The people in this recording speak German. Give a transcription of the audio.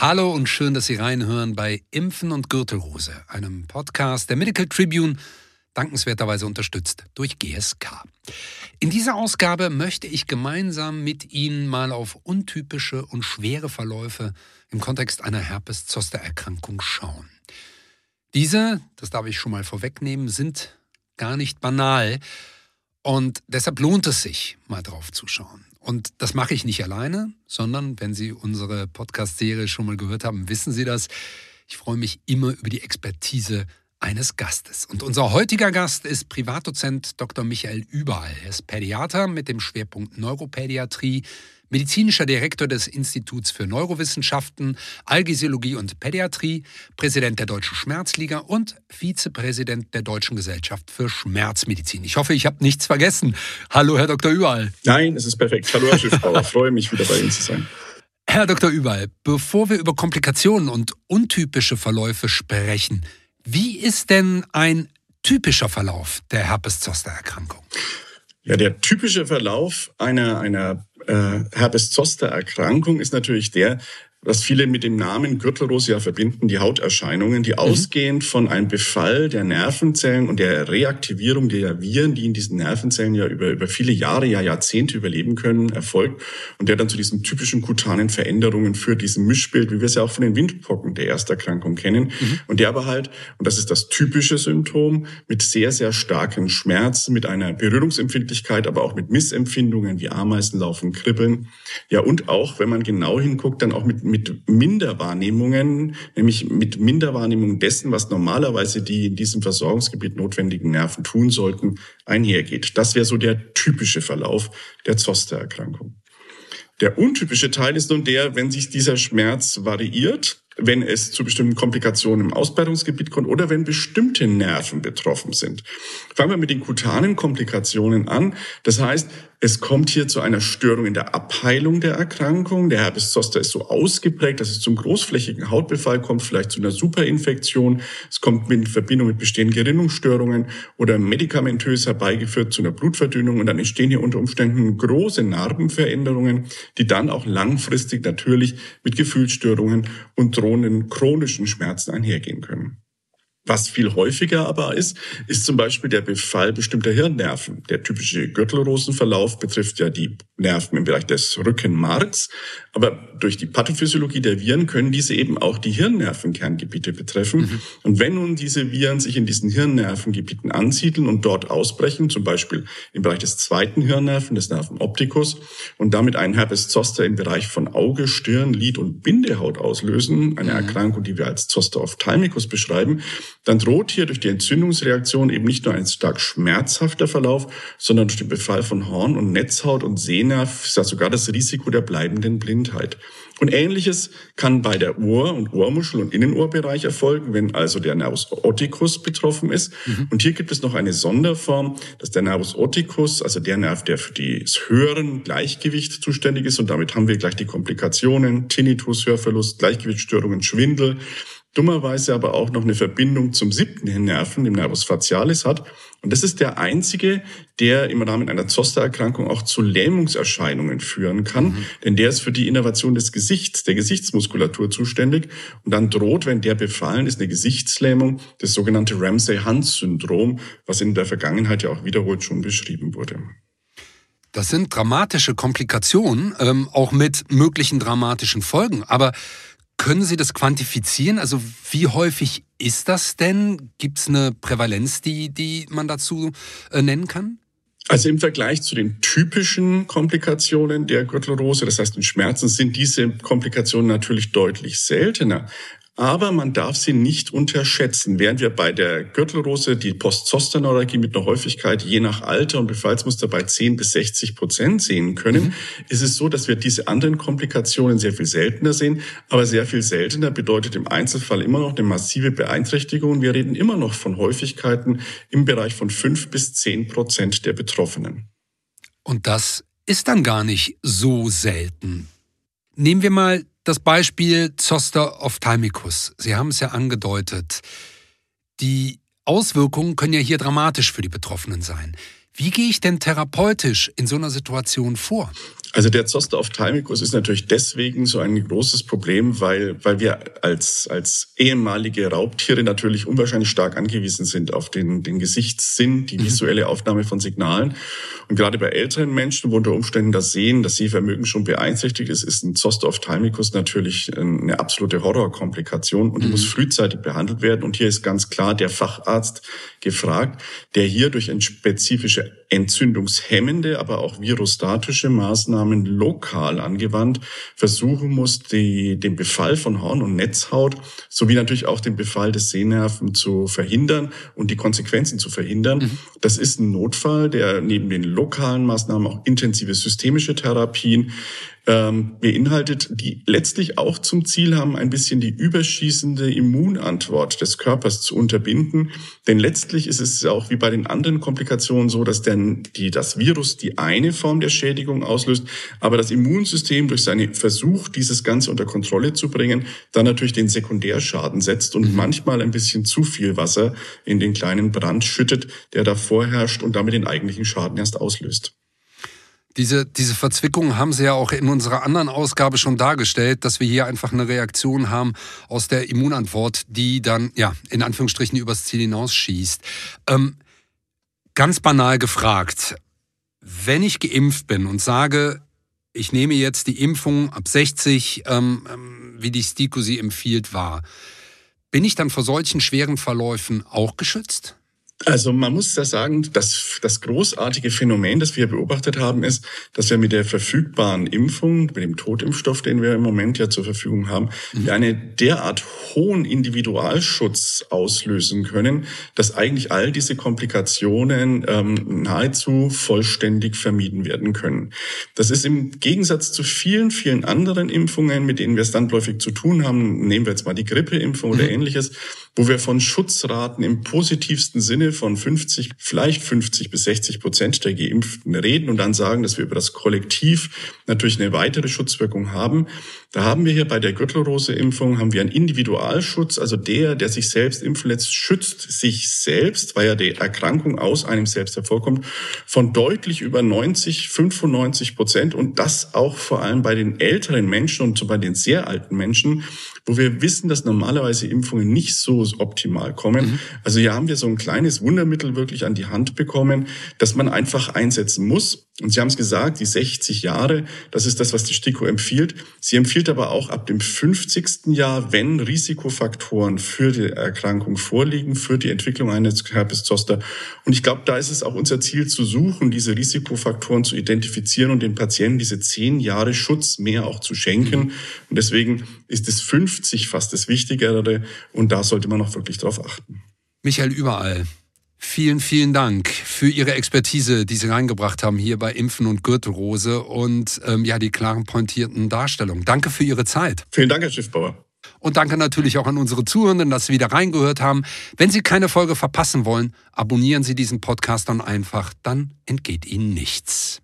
Hallo und schön, dass Sie reinhören bei Impfen und Gürtelrose, einem Podcast der Medical Tribune, dankenswerterweise unterstützt durch GSK. In dieser Ausgabe möchte ich gemeinsam mit Ihnen mal auf untypische und schwere Verläufe im Kontext einer Herpes-Zoster-Erkrankung schauen. Diese, das darf ich schon mal vorwegnehmen, sind gar nicht banal und deshalb lohnt es sich, mal drauf zu schauen. Und das mache ich nicht alleine, sondern wenn Sie unsere Podcast-Serie schon mal gehört haben, wissen Sie das. Ich freue mich immer über die Expertise eines Gastes. Und unser heutiger Gast ist Privatdozent Dr. Michael Überall. Er ist Pädiater mit dem Schwerpunkt Neuropädiatrie medizinischer Direktor des Instituts für Neurowissenschaften, Algesiologie und Pädiatrie, Präsident der Deutschen Schmerzliga und Vizepräsident der Deutschen Gesellschaft für Schmerzmedizin. Ich hoffe, ich habe nichts vergessen. Hallo, Herr Dr. Überall. Nein, es ist perfekt. Hallo, Herr Schiffbauer. freue mich, wieder bei Ihnen zu sein. Herr Dr. Überall, bevor wir über Komplikationen und untypische Verläufe sprechen, wie ist denn ein typischer Verlauf der Herpes-Zoster-Erkrankung? Ja, der typische Verlauf einer, einer äh, Herpes-Zoster-Erkrankung ist natürlich der, was viele mit dem Namen Gürtelrose ja verbinden, die Hauterscheinungen, die mhm. ausgehend von einem Befall der Nervenzellen und der Reaktivierung der Viren, die in diesen Nervenzellen ja über, über viele Jahre, ja Jahrzehnte überleben können, erfolgt und der dann zu diesen typischen kutanen Veränderungen führt, diesem Mischbild, wie wir es ja auch von den Windpocken der Ersterkrankung kennen mhm. und der aber halt, und das ist das typische Symptom, mit sehr, sehr starken Schmerzen, mit einer Berührungsempfindlichkeit, aber auch mit Missempfindungen wie Ameisenlaufen, Kribbeln, ja und auch, wenn man genau hinguckt, dann auch mit mit Minderwahrnehmungen, nämlich mit Minderwahrnehmung dessen, was normalerweise die in diesem Versorgungsgebiet notwendigen Nerven tun sollten, einhergeht. Das wäre so der typische Verlauf der Zoster-Erkrankung. Der untypische Teil ist nun der, wenn sich dieser Schmerz variiert, wenn es zu bestimmten Komplikationen im Ausbreitungsgebiet kommt oder wenn bestimmte Nerven betroffen sind. Fangen wir mit den kutanen Komplikationen an. Das heißt, es kommt hier zu einer Störung in der Abheilung der Erkrankung. Der Herpes zoster ist so ausgeprägt, dass es zum großflächigen Hautbefall kommt, vielleicht zu einer Superinfektion. Es kommt in Verbindung mit bestehenden Gerinnungsstörungen oder medikamentös herbeigeführt zu einer Blutverdünnung. Und dann entstehen hier unter Umständen große Narbenveränderungen, die dann auch langfristig natürlich mit Gefühlsstörungen und drohenden chronischen Schmerzen einhergehen können. Was viel häufiger aber ist, ist zum Beispiel der Befall bestimmter Hirnnerven. Der typische Gürtelrosenverlauf betrifft ja die Nerven im Bereich des Rückenmarks. Aber durch die Pathophysiologie der Viren können diese eben auch die Hirnnervenkerngebiete betreffen. Mhm. Und wenn nun diese Viren sich in diesen Hirnnervengebieten ansiedeln und dort ausbrechen, zum Beispiel im Bereich des zweiten Hirnnerven, des Nerven opticus, und damit einen Herpes zoster im Bereich von Auge, Stirn, Lid und Bindehaut auslösen, eine mhm. Erkrankung, die wir als Zoster ophthalmicus beschreiben, dann droht hier durch die Entzündungsreaktion eben nicht nur ein stark schmerzhafter Verlauf, sondern durch den Befall von Horn- und Netzhaut und Sehnerv ist das sogar das Risiko der bleibenden Blindheit. Und ähnliches kann bei der Ohr- und Ohrmuschel- und Innenohrbereich erfolgen, wenn also der Nervus oticus betroffen ist. Mhm. Und hier gibt es noch eine Sonderform, dass der Nervus oticus, also der Nerv, der für das Hören Gleichgewicht zuständig ist, und damit haben wir gleich die Komplikationen, Tinnitus, Hörverlust, Gleichgewichtsstörungen, Schwindel, dummerweise aber auch noch eine Verbindung zum siebten Hirnnerven, dem Nervus facialis hat. Und das ist der einzige, der im Rahmen einer Zostererkrankung auch zu Lähmungserscheinungen führen kann, mhm. denn der ist für die Innervation des Gesichts, der Gesichtsmuskulatur zuständig. Und dann droht, wenn der befallen ist, eine Gesichtslähmung, das sogenannte Ramsay-Hunt-Syndrom, was in der Vergangenheit ja auch wiederholt schon beschrieben wurde. Das sind dramatische Komplikationen, ähm, auch mit möglichen dramatischen Folgen. Aber können Sie das quantifizieren? Also wie häufig ist das denn? Gibt es eine Prävalenz, die, die man dazu äh, nennen kann? Also im Vergleich zu den typischen Komplikationen der Gürtelrose, das heißt den Schmerzen, sind diese Komplikationen natürlich deutlich seltener. Aber man darf sie nicht unterschätzen. Während wir bei der Gürtelrose die Postzosterneuralgie mit einer Häufigkeit je nach Alter und Befallsmuster bei 10 bis 60 Prozent sehen können, mhm. ist es so, dass wir diese anderen Komplikationen sehr viel seltener sehen. Aber sehr viel seltener bedeutet im Einzelfall immer noch eine massive Beeinträchtigung. Wir reden immer noch von Häufigkeiten im Bereich von 5 bis 10 Prozent der Betroffenen. Und das ist dann gar nicht so selten. Nehmen wir mal das Beispiel Zoster ophthalmicus. Sie haben es ja angedeutet. Die Auswirkungen können ja hier dramatisch für die Betroffenen sein. Wie gehe ich denn therapeutisch in so einer Situation vor? Also der Zoster ophthalmicus ist natürlich deswegen so ein großes Problem, weil, weil wir als, als ehemalige Raubtiere natürlich unwahrscheinlich stark angewiesen sind auf den, den Gesichtssinn, die mhm. visuelle Aufnahme von Signalen. Und gerade bei älteren Menschen, wo unter Umständen das Sehen, das Sehvermögen schon beeinträchtigt ist, ist ein Zoster ophthalmicus natürlich eine absolute Horrorkomplikation und die mhm. muss frühzeitig behandelt werden. Und hier ist ganz klar der Facharzt gefragt, der hier durch eine spezifische entzündungshemmende, aber auch virostatische Maßnahmen lokal angewandt versuchen muss, die, den Befall von Horn- und Netzhaut sowie natürlich auch den Befall des Sehnerven zu verhindern und die Konsequenzen zu verhindern. Mhm. Das ist ein Notfall, der neben den lokalen Maßnahmen auch intensive systemische Therapien ähm, beinhaltet, die letztlich auch zum Ziel haben, ein bisschen die überschießende Immunantwort des Körpers zu unterbinden. Denn letztlich ist es auch wie bei den anderen Komplikationen so, dass denn die, das Virus die eine Form der Schädigung auslöst, aber das Immunsystem durch seinen Versuch, dieses Ganze unter Kontrolle zu bringen, dann natürlich den Sekundärschaden setzt und mhm. manchmal ein bisschen zu viel Wasser in den kleinen Brand schüttet, der da vorherrscht und damit den eigentlichen Schaden erst auslöst. Diese, diese Verzwickung haben Sie ja auch in unserer anderen Ausgabe schon dargestellt, dass wir hier einfach eine Reaktion haben aus der Immunantwort, die dann, ja, in Anführungsstrichen übers Ziel hinausschießt. Ähm, ganz banal gefragt, wenn ich geimpft bin und sage, ich nehme jetzt die Impfung ab 60, ähm, ähm, wie die STIKO sie empfiehlt, war, bin ich dann vor solchen schweren Verläufen auch geschützt? Also man muss da sagen, das, das großartige Phänomen, das wir beobachtet haben, ist, dass wir mit der verfügbaren Impfung, mit dem Totimpfstoff, den wir im Moment ja zur Verfügung haben, mhm. eine derart hohen Individualschutz auslösen können, dass eigentlich all diese Komplikationen ähm, nahezu vollständig vermieden werden können. Das ist im Gegensatz zu vielen, vielen anderen Impfungen, mit denen wir es landläufig zu tun haben, nehmen wir jetzt mal die Grippeimpfung mhm. oder ähnliches, wo wir von Schutzraten im positivsten Sinne von 50, vielleicht 50 bis 60 Prozent der Geimpften reden und dann sagen, dass wir über das Kollektiv natürlich eine weitere Schutzwirkung haben. Da haben wir hier bei der Gürtelrose-Impfung haben wir einen Individualschutz, also der, der sich selbst impfen lässt, schützt sich selbst, weil ja die Erkrankung aus einem selbst hervorkommt, von deutlich über 90, 95 Prozent und das auch vor allem bei den älteren Menschen und bei den sehr alten Menschen, wo wir wissen, dass normalerweise Impfungen nicht so optimal kommen. Mhm. Also hier haben wir so ein kleines Wundermittel wirklich an die Hand bekommen, das man einfach einsetzen muss. Und Sie haben es gesagt, die 60 Jahre, das ist das, was die STIKO empfiehlt. Sie empfiehlt aber auch ab dem 50. Jahr, wenn Risikofaktoren für die Erkrankung vorliegen, für die Entwicklung eines Herpes Zoster. Und ich glaube, da ist es auch unser Ziel zu suchen, diese Risikofaktoren zu identifizieren und den Patienten diese zehn Jahre Schutz mehr auch zu schenken. Mhm. Und deswegen ist es 50 fast das Wichtigere und da sollte man auch wirklich drauf achten. Michael Überall. Vielen, vielen Dank für Ihre Expertise, die Sie reingebracht haben hier bei Impfen und Gürtelrose und ähm, ja, die klaren, pointierten Darstellungen. Danke für Ihre Zeit. Vielen Dank, Herr Schiffbauer. Und danke natürlich auch an unsere Zuhörenden, dass Sie wieder reingehört haben. Wenn Sie keine Folge verpassen wollen, abonnieren Sie diesen Podcast dann einfach, dann entgeht Ihnen nichts.